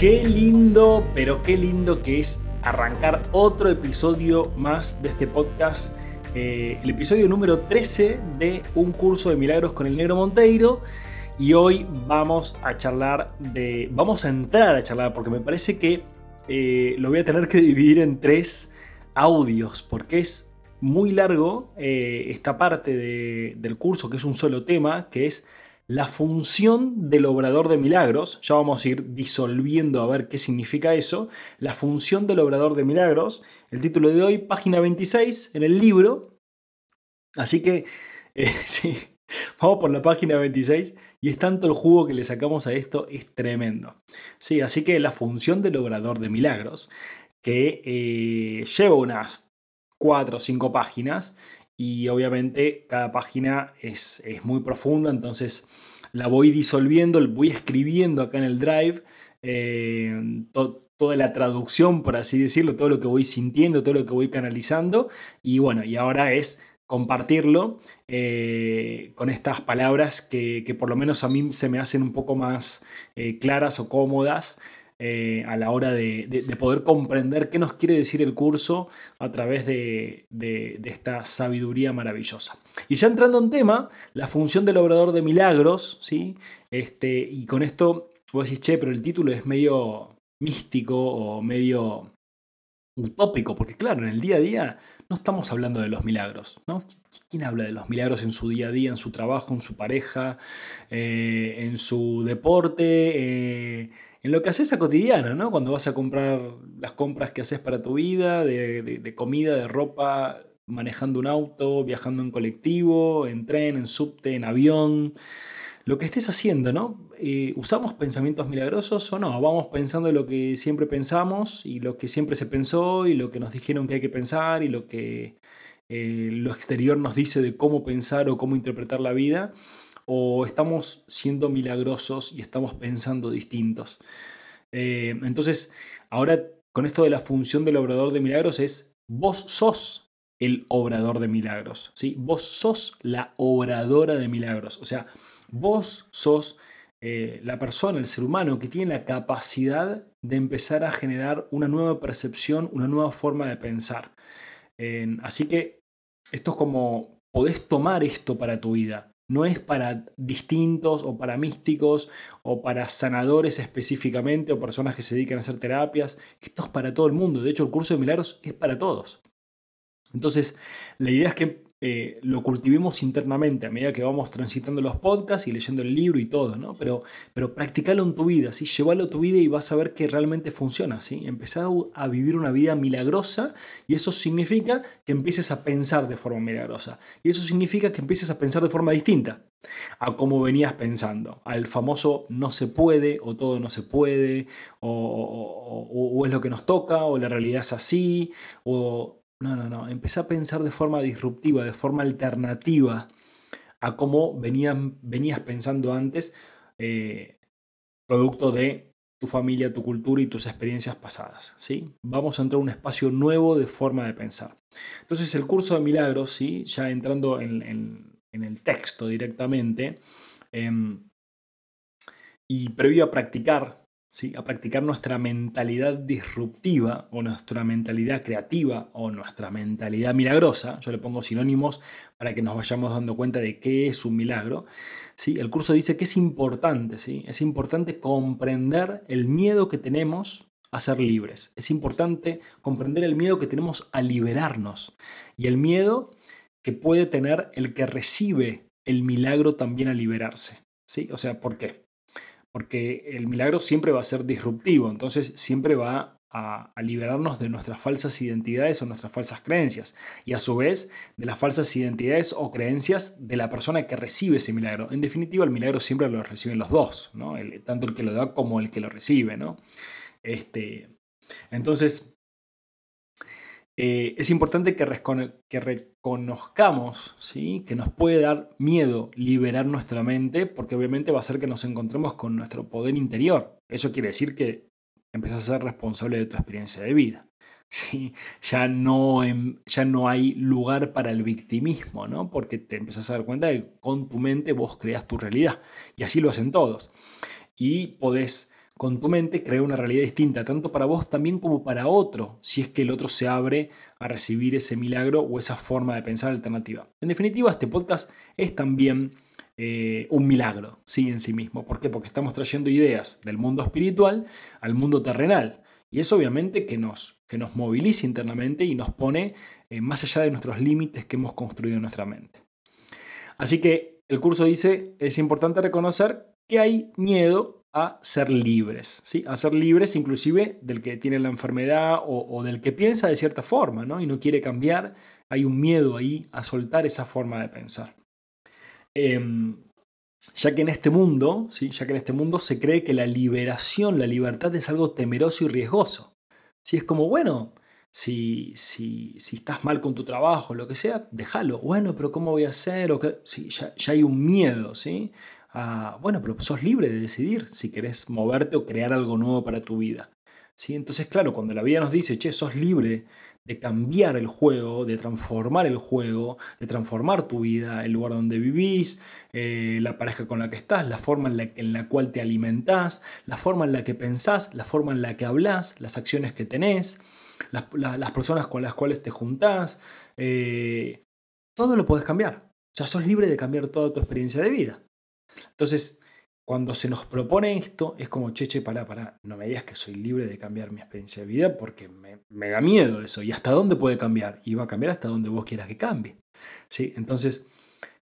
Qué lindo, pero qué lindo que es arrancar otro episodio más de este podcast. Eh, el episodio número 13 de Un curso de milagros con el negro Monteiro. Y hoy vamos a charlar de... Vamos a entrar a charlar porque me parece que eh, lo voy a tener que dividir en tres audios porque es muy largo eh, esta parte del curso que es un solo tema, que es la función del obrador de milagros, ya vamos a ir disolviendo a ver qué significa eso, la función del obrador de milagros, el título de hoy, página 26 en el libro, así que eh, sí, vamos por la página 26 y es tanto el jugo que le sacamos a esto, es tremendo. Sí, así que la función del obrador de milagros, que eh, lleva unas 4 o 5 páginas, y obviamente cada página es, muy profunda, entonces la voy disolviendo, voy escribiendo acá en el drive eh, toda la traducción, por así decirlo, todo lo que voy sintiendo, todo lo que voy canalizando y bueno, y ahora es compartirlo eh, con estas palabras que, por lo menos a mí se me hacen un poco más eh, claras o cómodas eh, a la hora de, poder comprender qué nos quiere decir el curso a través de, esta sabiduría maravillosa. Y ya entrando en tema, la función del obrador de milagros, ¿sí? Este, y con esto vos decís, che, pero el título es medio místico o medio utópico, porque claro, en el día a día no estamos hablando de los milagros, ¿no? ¿Quién habla de los milagros en su día a día, en su trabajo, en su pareja, eh, en su deporte? Eh, en lo que haces a cotidiano, ¿no? Cuando vas a comprar las compras que haces para tu vida, de, comida, de ropa, manejando un auto, viajando en colectivo, en tren, en subte, en avión, lo que estés haciendo, ¿no? Eh, ¿Usamos pensamientos milagrosos o no? Vamos pensando lo que siempre pensamos y lo que siempre se pensó y lo que nos dijeron que hay que pensar y lo que eh, lo exterior nos dice de cómo pensar o cómo interpretar la vida o estamos siendo milagrosos y estamos pensando distintos. Eh, entonces, ahora con esto de la función del obrador de milagros es, vos sos el obrador de milagros, ¿sí? Vos sos la obradora de milagros, o sea, vos sos eh, la persona, el ser humano que tiene la capacidad de empezar a generar una nueva percepción, una nueva forma de pensar. así que esto es como, podés tomar esto para tu vida no es para distintos o para místicos o para sanadores específicamente o personas que se dedican a hacer terapias. Esto es para todo el mundo. De hecho, el curso de milagros es para todos. Entonces, la idea es que eh, lo cultivemos internamente a medida que vamos transitando los podcasts y leyendo el libro y todo, ¿no? Pero, pero practicalo en tu vida, ¿sí? Llévalo a tu vida y vas a ver que realmente funciona, ¿sí? A vivir una vida milagrosa y eso significa que empieces a pensar de forma milagrosa. Y eso significa que empieces a pensar de forma distinta a cómo venías pensando, al famoso no se puede o todo no se puede, o es lo que nos toca, o la realidad es así, o no, no, no. Empecé a pensar de forma disruptiva, de forma alternativa a cómo venías pensando antes, eh, producto de tu familia, tu cultura y tus experiencias pasadas. ¿sí? Vamos a entrar a un espacio nuevo de forma de pensar. Entonces el curso de milagros, ¿sí? ya entrando en, el texto directamente, em, y previo a practicar a practicar nuestra mentalidad disruptiva o nuestra mentalidad creativa o nuestra mentalidad milagrosa. Yo le pongo sinónimos para que nos vayamos dando cuenta de qué es un milagro. ¿sí? El curso dice que es importante, ¿sí? es importante comprender el miedo que tenemos a ser libres. Es importante comprender el miedo que tenemos a liberarnos y el miedo que puede tener el que recibe el milagro también a liberarse. ¿sí? O sea, ¿por qué? Porque el milagro siempre va a ser disruptivo, entonces siempre va a, liberarnos de nuestras falsas identidades o nuestras falsas creencias, y a su vez de las falsas identidades o creencias de la persona que recibe ese milagro. En definitiva, el milagro siempre lo reciben los dos, ¿no? tanto el que lo da como el que lo recibe. ¿no? Este, entonces, eh, es importante que, reconozcamos ¿sí? que nos puede dar miedo liberar nuestra mente, porque obviamente va a hacer que nos encontremos con nuestro poder interior. Eso quiere decir que empiezas a ser responsable de tu experiencia de vida. Ya, no, ya no hay lugar para el victimismo, ¿no? porque te empiezas a dar cuenta de que con tu mente vos creas tu realidad. Y así lo hacen todos. Y podés con tu mente crear una realidad distinta, tanto para vos también como para otro, si es que el otro se abre a recibir ese milagro o esa forma de pensar alternativa. En definitiva, este podcast es también eh, un milagro ¿sí? en sí mismo. ¿Por qué? Porque estamos trayendo ideas del mundo espiritual al mundo terrenal. Y eso obviamente que nos, que nos moviliza internamente y nos pone eh, más allá de nuestros límites que hemos construido en nuestra mente. Así que el curso dice, es importante reconocer que hay miedo a ser libres, ¿sí? a ser libres inclusive del que tiene la enfermedad o, del que piensa de cierta forma ¿no? y no quiere cambiar. Hay un miedo ahí a soltar esa forma de pensar. Em, ya que en este mundo, ¿sí? ya que en este mundo se cree que la liberación, la libertad es algo temeroso y riesgoso. Si es como, bueno, si, si, si, estás mal con tu trabajo, lo que sea, déjalo. Bueno, pero ¿cómo voy a hacer? O que, ya, ya, hay un miedo, ¿sí? Bueno, pero sos libre de decidir si querés moverte o crear algo nuevo para tu vida. ¿sí? Entonces, claro, cuando la vida nos dice, che, sos libre de cambiar el juego, de transformar el juego, de transformar tu vida, el lugar donde vivís, eh, la pareja con la que estás, la forma en la, en la, cual te alimentás, la forma en la que pensás, la forma en la que hablas, las acciones que tenés, las, personas con las cuales te juntás, eh, todo lo podés cambiar. O sea, sos libre de cambiar toda tu experiencia de vida. Entonces, cuando se nos propone esto, es como, cheche, pará, pará, no me digas que soy libre de cambiar mi experiencia de vida porque me, da miedo eso. ¿Y hasta dónde puede cambiar? Y va a cambiar hasta donde vos quieras que cambie. ¿Sí? Entonces,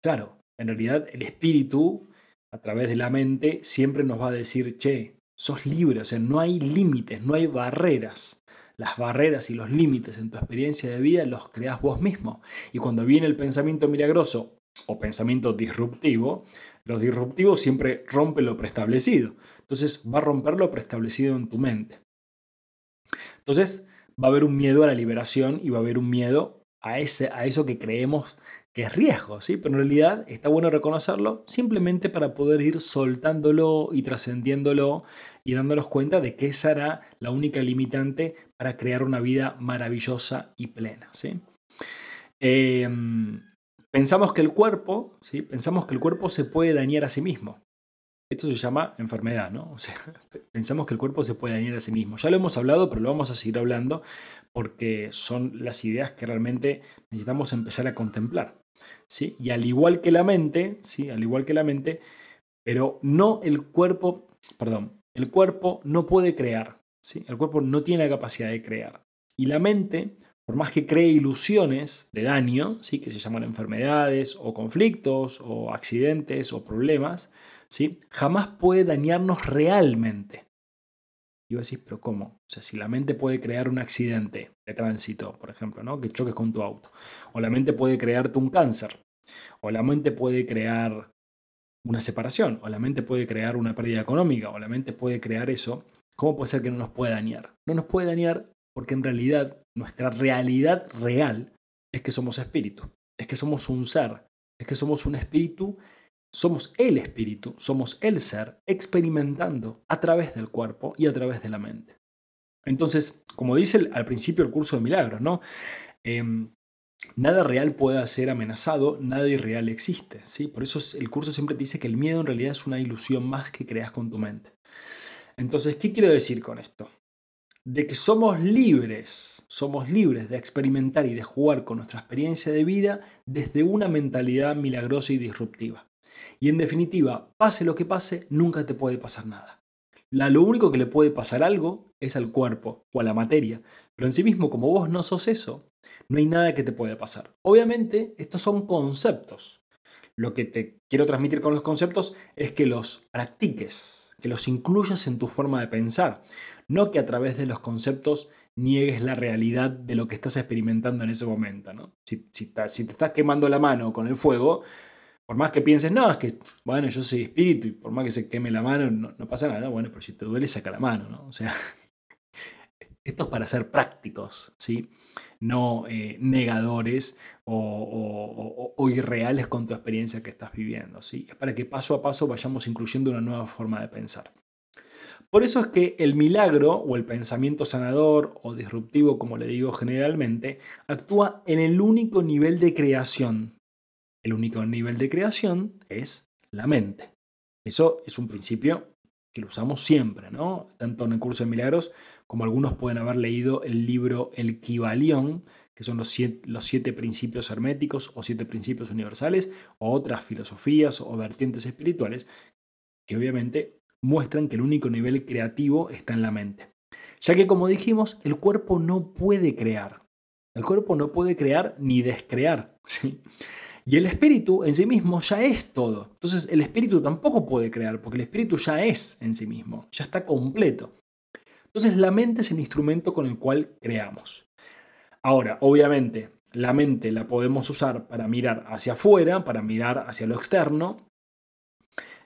claro, en realidad el espíritu, a través de la mente, siempre nos va a decir, che, sos libre, o sea, no hay límites, no hay barreras. Las barreras y los límites en tu experiencia de vida los creas vos mismo. Y cuando viene el pensamiento milagroso o pensamiento disruptivo, los disruptivos siempre rompen lo preestablecido. Entonces va a romper lo preestablecido en tu mente. Entonces va a haber un miedo a la liberación y va a haber un miedo a, ese, a eso que creemos que es riesgo, ¿sí? Pero en realidad está bueno reconocerlo simplemente para poder ir soltándolo y trascendiéndolo y dándonos cuenta de que esa era la única limitante para crear una vida maravillosa y plena, ¿sí? Em, Pensamos que el cuerpo, ¿sí? Pensamos que el cuerpo se puede dañar a sí mismo. Esto se llama enfermedad, ¿no? O sea, pensamos que el cuerpo se puede dañar a sí mismo. Ya lo hemos hablado, pero lo vamos a seguir hablando porque son las ideas que realmente necesitamos empezar a contemplar. ¿sí? Y al igual que la mente, ¿sí? Al igual que la mente, pero no el cuerpo, perdón, el cuerpo no puede crear, ¿sí? El cuerpo no tiene la capacidad de crear. Y la mente por más que cree ilusiones de daño, ¿sí? que se llaman enfermedades o conflictos o accidentes o problemas, ¿sí? jamás puede dañarnos realmente. Y vos decís, pero ¿cómo? O sea, si la mente puede crear un accidente de tránsito, por ejemplo, ¿no? que choques con tu auto, o la mente puede crearte un cáncer, o la mente puede crear una separación, o la mente puede crear una pérdida económica, o la mente puede crear eso, ¿cómo puede ser que no nos pueda dañar? No nos puede dañar porque en realidad nuestra realidad real es que somos espíritu, es que somos un ser, es que somos un espíritu, somos el espíritu, somos el ser experimentando a través del cuerpo y a través de la mente. Entonces, como dice al principio el curso de milagros, ¿no? Em, nada real puede ser amenazado, nada irreal existe. ¿sí? Por eso el curso siempre dice que el miedo en realidad es una ilusión más que creas con tu mente. Entonces, ¿qué quiero decir con esto? De que somos libres, somos libres de experimentar y de jugar con nuestra experiencia de vida desde una mentalidad milagrosa y disruptiva. Y en definitiva, pase lo que pase, nunca te puede pasar nada. lo único que le puede pasar algo es al cuerpo o a la materia, pero en sí mismo, como vos no sos eso, no hay nada que te pueda pasar. Obviamente, estos son conceptos. Lo que te quiero transmitir con los conceptos es que los practiques, que los incluyas en tu forma de pensar. No que a través de los conceptos niegues la realidad de lo que estás experimentando en ese momento. ¿no? Si, te estás quemando la mano con el fuego, por más que pienses, no, es que, bueno, yo soy espíritu y por más que se queme la mano, no, pasa nada. Bueno, pero si te duele, saca la mano, ¿no? O sea, Esto es para ser prácticos, ¿sí? no eh, negadores o, irreales con tu experiencia que estás viviendo. ¿sí? Es para que paso a paso vayamos incluyendo una nueva forma de pensar. Por eso es que el milagro o el pensamiento sanador o disruptivo, como le digo generalmente, actúa en el único nivel de creación. El único nivel de creación es la mente. Eso es un principio que lo usamos siempre, ¿no? Tanto en el curso de milagros como algunos pueden haber leído el libro El Kibalión, que son los siete, los siete principios herméticos o siete principios universales, o otras filosofías o vertientes espirituales, que obviamente muestran que el único nivel creativo está en la mente. Ya que como dijimos, el cuerpo no puede crear. El cuerpo no puede crear ni descrear. ¿sí? Y el espíritu en sí mismo ya es todo. Entonces el espíritu tampoco puede crear, porque el espíritu ya es en sí mismo, ya está completo. Entonces la mente es el instrumento con el cual creamos. Ahora, obviamente, la mente la podemos usar para mirar hacia afuera, para mirar hacia lo externo,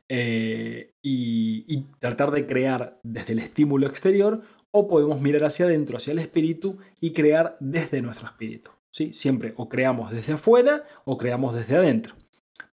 eh, y, tratar de crear desde el estímulo exterior o podemos mirar hacia adentro, hacia el espíritu y crear desde nuestro espíritu. ¿sí? Siempre o creamos desde afuera o creamos desde adentro.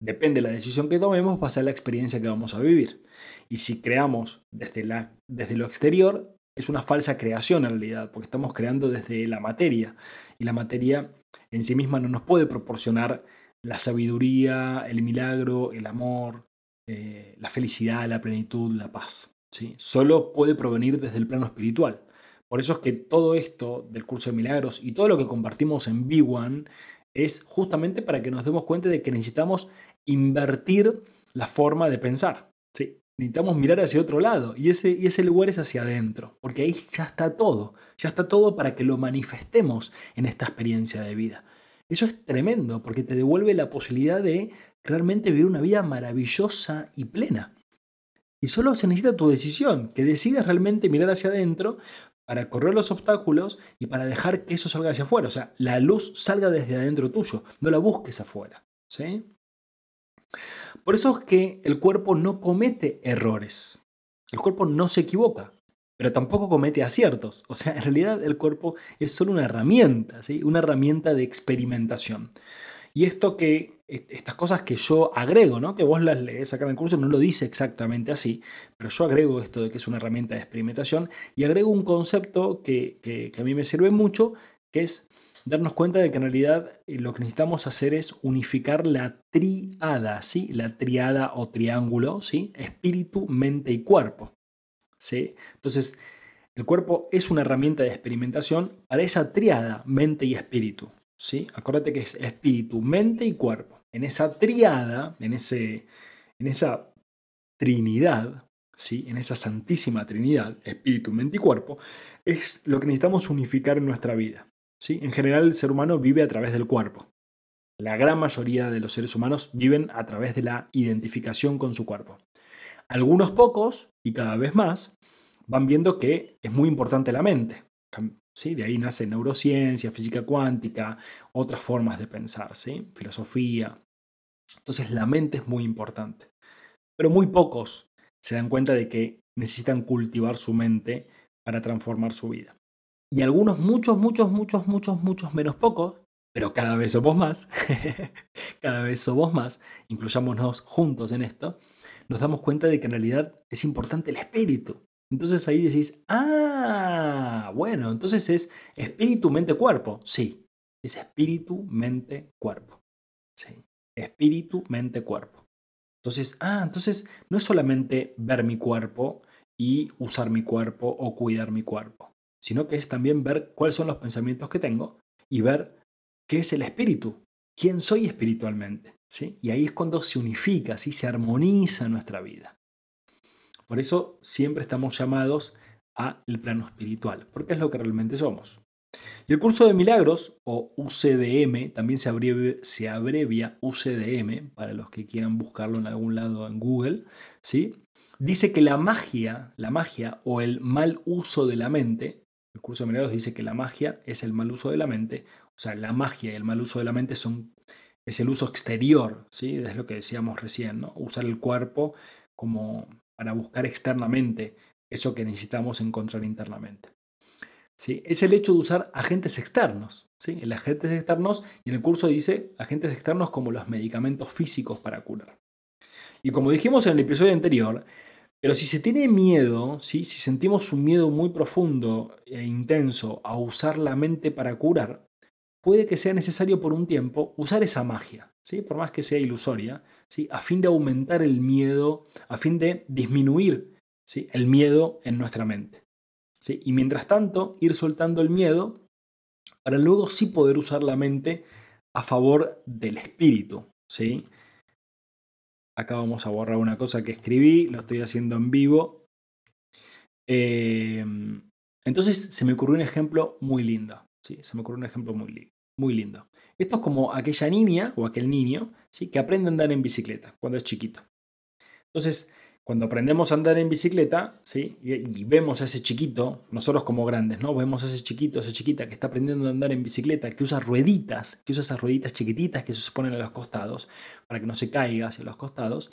Depende de la decisión que tomemos, va a ser la experiencia que vamos a vivir. Y si creamos desde, la, desde lo exterior, es una falsa creación en realidad, porque estamos creando desde la materia. Y la materia en sí misma no nos puede proporcionar la sabiduría, el milagro, el amor, eh, la felicidad, la plenitud, la paz. ¿sí? Solo puede provenir desde el plano espiritual. Por eso es que todo esto del curso de milagros y todo lo que compartimos en B1 es justamente para que nos demos cuenta de que necesitamos invertir la forma de pensar. ¿sí? Necesitamos mirar hacia otro lado y ese, y ese lugar es hacia adentro, porque ahí ya está todo, ya está todo para que lo manifestemos en esta experiencia de vida. Eso es tremendo porque te devuelve la posibilidad de realmente vivir una vida maravillosa y plena. Y solo se necesita tu decisión, que decidas realmente mirar hacia adentro para correr los obstáculos y para dejar que eso salga hacia afuera. O sea, la luz salga desde adentro tuyo, no la busques afuera. ¿sí? Por eso es que el cuerpo no comete errores. El cuerpo no se equivoca, pero tampoco comete aciertos. O sea, en realidad el cuerpo es solo una herramienta, ¿sí? una herramienta de experimentación. Y esto que, estas cosas que yo agrego, ¿no? que vos las lees acá en el curso, no lo dice exactamente así, pero yo agrego esto de que es una herramienta de experimentación y agrego un concepto que, a mí me sirve mucho, que es darnos cuenta de que en realidad eh, lo que necesitamos hacer es unificar la triada, ¿sí? la triada o triángulo, ¿sí? espíritu, mente y cuerpo. ¿sí? Entonces, el cuerpo es una herramienta de experimentación para esa triada, mente y espíritu. ¿sí? Acuérdate que es espíritu, mente y cuerpo. En esa triada, en, ese, en esa trinidad, ¿sí? en esa santísima trinidad, espíritu, mente y cuerpo, es lo que necesitamos unificar en nuestra vida. ¿sí? En general el ser humano vive a través del cuerpo. La gran mayoría de los seres humanos viven a través de la identificación con su cuerpo. Algunos pocos, y cada vez más, van viendo que es muy importante la mente. De ahí nace neurociencia, física cuántica, otras formas de pensar, ¿sí? filosofía. Entonces la mente es muy importante. Pero muy pocos se dan cuenta de que necesitan cultivar su mente para transformar su vida. Y algunos, muchos, muchos, muchos, muchos, muchos menos pocos, pero cada vez somos más, cada vez somos más, incluyámonos juntos en esto, nos damos cuenta de que en realidad es importante el espíritu. Entonces ahí decís, ah, bueno, entonces es espíritu, mente, cuerpo. Sí, es espíritu, mente, cuerpo. Sí, espíritu, mente, cuerpo. Entonces, ah, entonces no es solamente ver mi cuerpo y usar mi cuerpo o cuidar mi cuerpo, sino que es también ver cuáles son los pensamientos que tengo y ver qué es el espíritu, quién soy espiritualmente. ¿sí? Y ahí es cuando se unifica, ¿sí? se armoniza nuestra vida. Por eso siempre estamos llamados a el plano espiritual, porque es lo que realmente somos. Y el curso de milagros, o UCDM, también se abrevia, UCDM, para los que quieran buscarlo en algún lado en Google, ¿sí? dice que la magia, la magia o el mal uso de la mente, el curso de milagros dice que la magia es el mal uso de la mente, o sea, la magia y el mal uso de la mente son, es el uso exterior, ¿sí? es lo que decíamos recién, ¿no? usar el cuerpo como para buscar externamente eso que necesitamos encontrar internamente. ¿Sí? es el hecho de usar agentes externos. ¿sí? El agentes externos, y en el curso dice agentes externos como los medicamentos físicos para curar. Y como dijimos en el episodio anterior, pero si se tiene miedo, ¿sí? si sentimos un miedo muy profundo e intenso a usar la mente para curar, puede que sea necesario por un tiempo usar esa magia, ¿sí? por más que sea ilusoria, ¿sí? a fin de aumentar el miedo, a fin de disminuir ¿sí? el miedo en nuestra mente. Y mientras tanto, ir soltando el miedo para luego sí poder usar la mente a favor del espíritu. ¿sí? Acá vamos a borrar una cosa que escribí, lo estoy haciendo en vivo. Em, entonces se me ocurrió un ejemplo muy lindo. ¿sí? Se me ocurrió un ejemplo muy, muy lindo. Esto es como aquella niña o aquel niño ¿sí? que aprende a andar en bicicleta cuando es chiquito. Entonces, cuando aprendemos a andar en bicicleta, ¿sí? Y, vemos a ese chiquito, nosotros como grandes, ¿no? Vemos a ese chiquito, esa chiquita que está aprendiendo a andar en bicicleta, que usa rueditas, que usa esas rueditas chiquititas que se ponen a los costados para que no se caiga hacia los costados.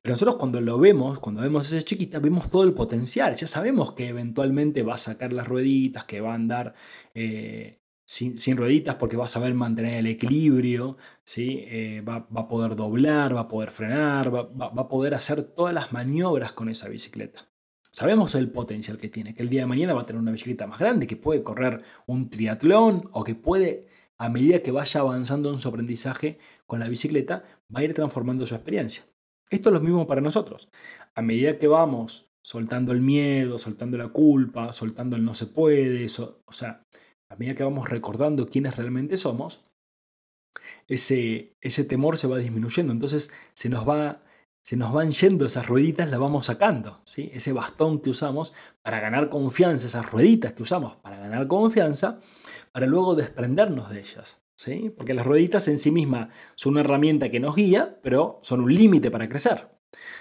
Pero nosotros cuando lo vemos, cuando vemos a esa chiquita, vemos todo el potencial. Ya sabemos que eventualmente va a sacar las rueditas, que va a andar eh, sin, rueditas porque va a saber mantener el equilibrio, ¿sí? Eh, va, a poder doblar, va a poder frenar, va, a poder hacer todas las maniobras con esa bicicleta. Sabemos el potencial que tiene, que el día de mañana va a tener una bicicleta más grande, que puede correr un triatlón o que puede, a medida que vaya avanzando en su aprendizaje con la bicicleta, va a ir transformando su experiencia. Esto es lo mismo para nosotros. A medida que vamos soltando el miedo, soltando la culpa, soltando el no se puede, o sea, a medida que vamos recordando quiénes realmente somos, ese, ese temor se va disminuyendo. Entonces se nos, va, se nos van yendo esas rueditas, las vamos sacando. ¿sí? Ese bastón que usamos para ganar confianza, esas rueditas que usamos para ganar confianza, para luego desprendernos de ellas. ¿sí? Porque las rueditas en sí mismas son una herramienta que nos guía, pero son un límite para crecer.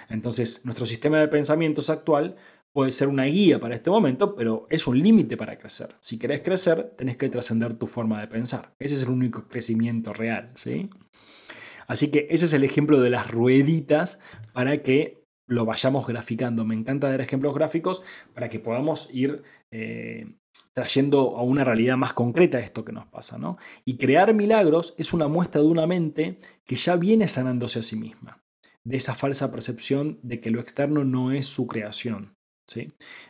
Entonces, nuestro sistema de pensamientos actual puede ser una guía para este momento, pero es un límite para crecer. Si querés crecer, tenés que trascender tu forma de pensar. Ese es el único crecimiento real, ¿sí? Así que ese es el ejemplo de las rueditas para que lo vayamos graficando. Me encanta dar ejemplos gráficos para que podamos ir eh, trayendo a una realidad más concreta esto que nos pasa. ¿no? Y crear milagros es una muestra de una mente que ya viene sanándose a sí misma, de esa falsa percepción de que lo externo no es su creación. De,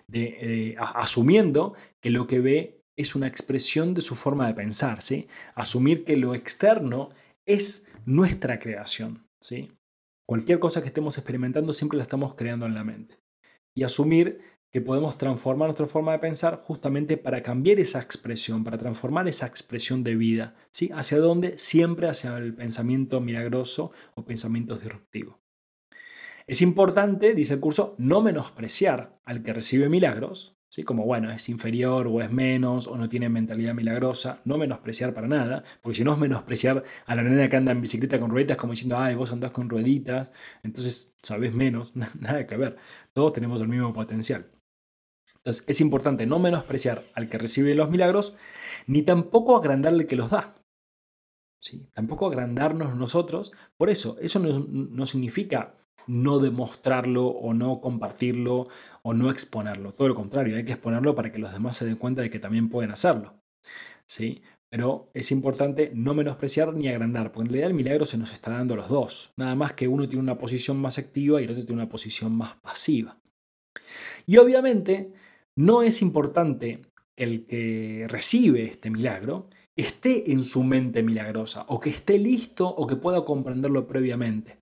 eh, asumiendo que lo que ve es una expresión de su forma de pensar, ¿sí? Asumir que lo externo es nuestra creación, ¿sí? Cualquier cosa que estemos experimentando siempre la estamos creando en la mente. Y asumir que podemos transformar nuestra forma de pensar justamente para cambiar esa expresión, para transformar esa expresión de vida, ¿sí? ¿Hacia dónde? Siempre hacia el pensamiento milagroso o pensamiento disruptivo. Es importante, dice el curso, no menospreciar al que recibe milagros, ¿sí? como bueno, es inferior o es menos o no tiene mentalidad milagrosa, no menospreciar para nada, porque si no es menospreciar a la nena que anda en bicicleta con rueditas como diciendo, ay, vos andás con rueditas, entonces sabes menos, nada que ver, todos tenemos el mismo potencial. Entonces es importante no menospreciar al que recibe los milagros, ni tampoco agrandarle que los da. ¿Sí? Tampoco agrandarnos nosotros. Por eso, eso no significa no demostrarlo o no compartirlo o no exponerlo. Todo lo contrario, hay que exponerlo para que los demás se den cuenta de que también pueden hacerlo. ¿Sí? Pero es importante no menospreciar ni agrandar, porque en realidad el milagro se nos está dando a los dos. Nada más que uno tiene una posición más activa y el otro tiene una posición más pasiva. Y obviamente no es importante que el que recibe este milagro esté en su mente milagrosa, o que esté listo o que pueda comprenderlo previamente.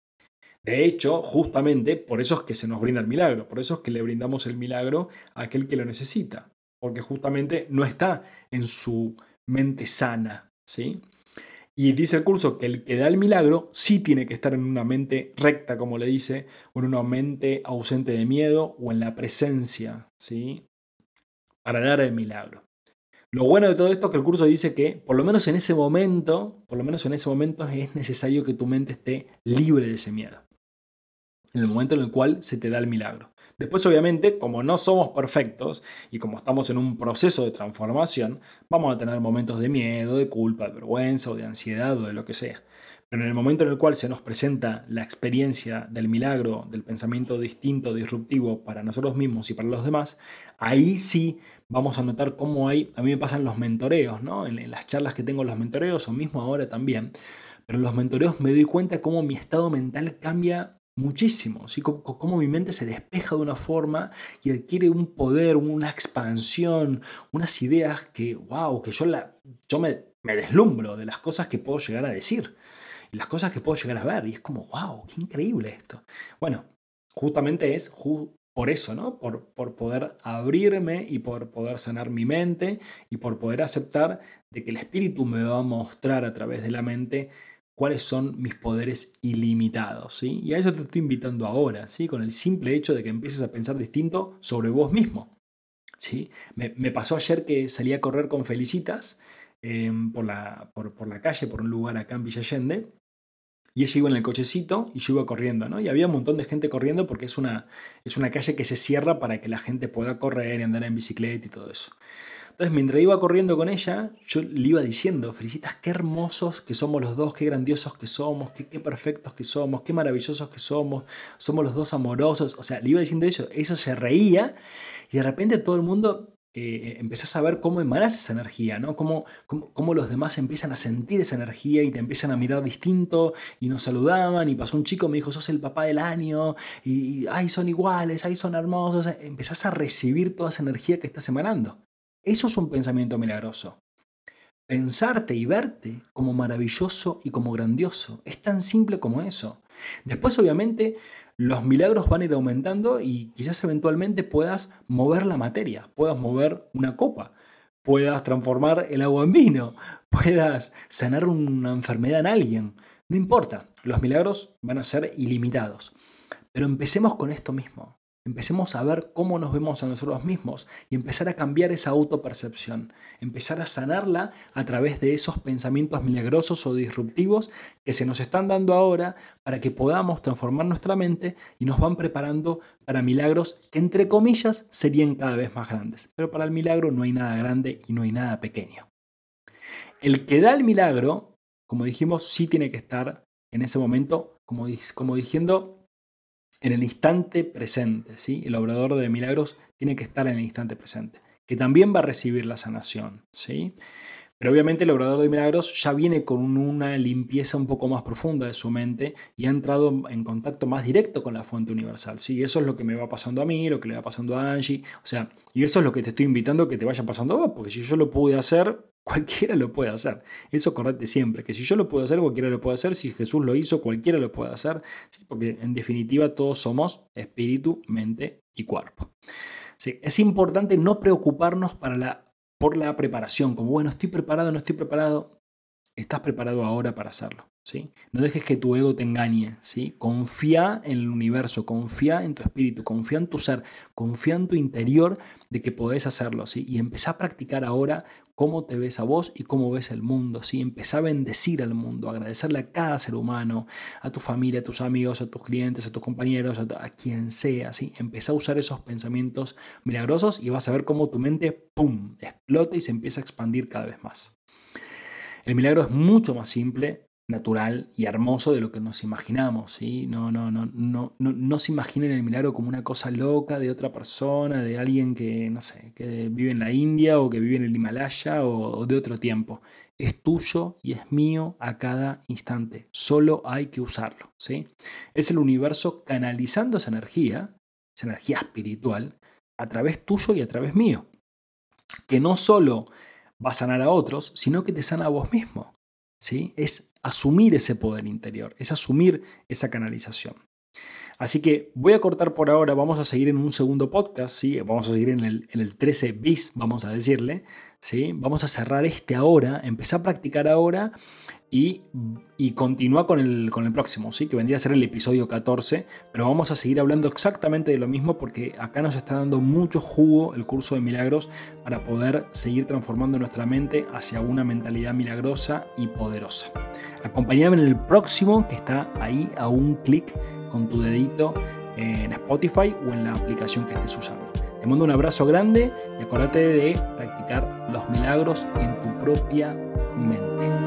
De hecho, justamente por eso es que se nos brinda el milagro, por eso es que le brindamos el milagro a aquel que lo necesita, porque justamente no está en su mente sana, ¿sí? Y dice el curso que el que da el milagro sí tiene que estar en una mente recta, como le dice, o en una mente ausente de miedo o en la presencia, ¿sí? Para dar el milagro. Lo bueno de todo esto es que el curso dice que, por lo menos en ese momento, por lo menos en ese momento es necesario que tu mente esté libre de ese miedo en el momento en el cual se te da el milagro. Después, obviamente, como no somos perfectos y como estamos en un proceso de transformación, vamos a tener momentos de miedo, de culpa, de vergüenza o de ansiedad o de lo que sea. Pero en el momento en el cual se nos presenta la experiencia del milagro, del pensamiento distinto, disruptivo para nosotros mismos y para los demás, ahí sí vamos a notar cómo hay, a mí me pasan los mentoreos, ¿no? En, las charlas que tengo los mentoreos, o mismo ahora también, pero en los mentoreos me doy cuenta cómo mi estado mental cambia muchísimo, ¿sí? cómo, mi mente se despeja de una forma y adquiere un poder, una expansión, unas ideas que, wow, que yo, la, yo me, me deslumbro de las cosas que puedo llegar a decir las cosas que puedo llegar a ver. Y es como, wow, qué increíble esto. Bueno, justamente es por eso, ¿no? Por, por poder abrirme y por poder sanar mi mente y por poder aceptar de que el espíritu me va a mostrar a través de la mente cuáles son mis poderes ilimitados, ¿sí? Y a eso te estoy invitando ahora, ¿sí? Con el simple hecho de que empieces a pensar distinto sobre vos mismo, ¿sí? Me, pasó ayer que salí a correr con Felicitas em, por, la, por, por, la calle, por un lugar acá en Villa Allende, y ella iba en el cochecito y yo iba corriendo, ¿no? Y había un montón de gente corriendo porque es una, es una calle que se cierra para que la gente pueda correr y andar en bicicleta y todo eso. Entonces, mientras iba corriendo con ella, yo le iba diciendo, felicitas, qué hermosos que somos los dos, qué grandiosos que somos, qué, perfectos que somos, qué maravillosos que somos, somos los dos amorosos. O sea, le iba diciendo eso, eso se reía y de repente todo el mundo eh, empezás a ver cómo emanas esa energía, ¿no? Cómo, cómo, los demás empiezan a sentir esa energía y te empiezan a mirar distinto y nos saludaban y pasó un chico, me dijo, sos el papá del año y, ay, son iguales, ay, son hermosos. Empezás a recibir toda esa energía que estás emanando. Eso es un pensamiento milagroso. Pensarte y verte como maravilloso y como grandioso. Es tan simple como eso. Después, obviamente, los milagros van a ir aumentando y quizás eventualmente puedas mover la materia, puedas mover una copa, puedas transformar el agua en vino, puedas sanar una enfermedad en alguien. No importa, los milagros van a ser ilimitados. Pero empecemos con esto mismo. Empecemos a ver cómo nos vemos a nosotros mismos y empezar a cambiar esa autopercepción, empezar a sanarla a través de esos pensamientos milagrosos o disruptivos que se nos están dando ahora para que podamos transformar nuestra mente y nos van preparando para milagros que entre comillas serían cada vez más grandes. Pero para el milagro no hay nada grande y no hay nada pequeño. El que da el milagro, como dijimos, sí tiene que estar en ese momento como, como diciendo, en el instante presente. ¿sí? El obrador de milagros tiene que estar en el instante presente, que también va a recibir la sanación. ¿sí? Pero obviamente el obrador de milagros ya viene con una limpieza un poco más profunda de su mente y ha entrado en contacto más directo con la fuente universal. ¿sí? Eso es lo que me va pasando a mí, lo que le va pasando a Angie. O sea, y eso es lo que te estoy invitando que te vaya pasando a vos, porque si yo lo pude hacer, cualquiera lo puede hacer. Eso correcte siempre, que si yo lo puedo hacer, cualquiera lo puede hacer, si Jesús lo hizo, cualquiera lo puede hacer, porque en definitiva todos somos espíritu, mente y cuerpo. Sí, es importante no preocuparnos por la preparación, como bueno, estoy preparado, no estoy preparado, estás preparado ahora para hacerlo. No dejes que tu ego te engañe. Confía en el universo, confía en tu espíritu, confía en tu ser, confía en tu interior de que podés hacerlo. Y empezá a practicar ahora cómo te ves a vos y cómo ves el mundo. ¿sí? Empezá a bendecir al mundo, agradecerle a cada ser humano, a tu familia, a tus amigos, a tus clientes, a tus compañeros, a, quien sea. ¿sí? Empezá a usar esos pensamientos milagrosos y vas a ver cómo tu mente, ¡pum!, explota y se empieza a expandir cada vez más. El milagro es mucho más simple, natural y hermoso de lo que nos imaginamos. ¿sí? No, no, no, no, no, no se imaginen el milagro como una cosa loca de otra persona, de alguien que, no sé, que vive en la India o que vive en el Himalaya o, de otro tiempo. Es tuyo y es mío a cada instante. Solo hay que usarlo. ¿sí? Es el universo canalizando esa energía, esa energía espiritual, a través tuyo y a través mío. Que no solo va a sanar a otros, sino que te sana a vos mismo. ¿Sí? Es asumir ese poder interior, es asumir esa canalización. Así que voy a cortar por ahora, vamos a seguir en un segundo podcast, ¿sí? vamos a seguir en el, en el 13 bis, vamos a decirle, ¿sí? vamos a cerrar este ahora, empezar a practicar ahora y, continúa con el, con el próximo, ¿sí? que vendría a ser el episodio 14, pero vamos a seguir hablando exactamente de lo mismo porque acá nos está dando mucho jugo el curso de milagros para poder seguir transformando nuestra mente hacia una mentalidad milagrosa y poderosa. Acompáñame en el próximo que está ahí a un clic con tu dedito en Spotify o en la aplicación que estés usando. Te mando un abrazo grande y acuérdate de practicar los milagros en tu propia mente.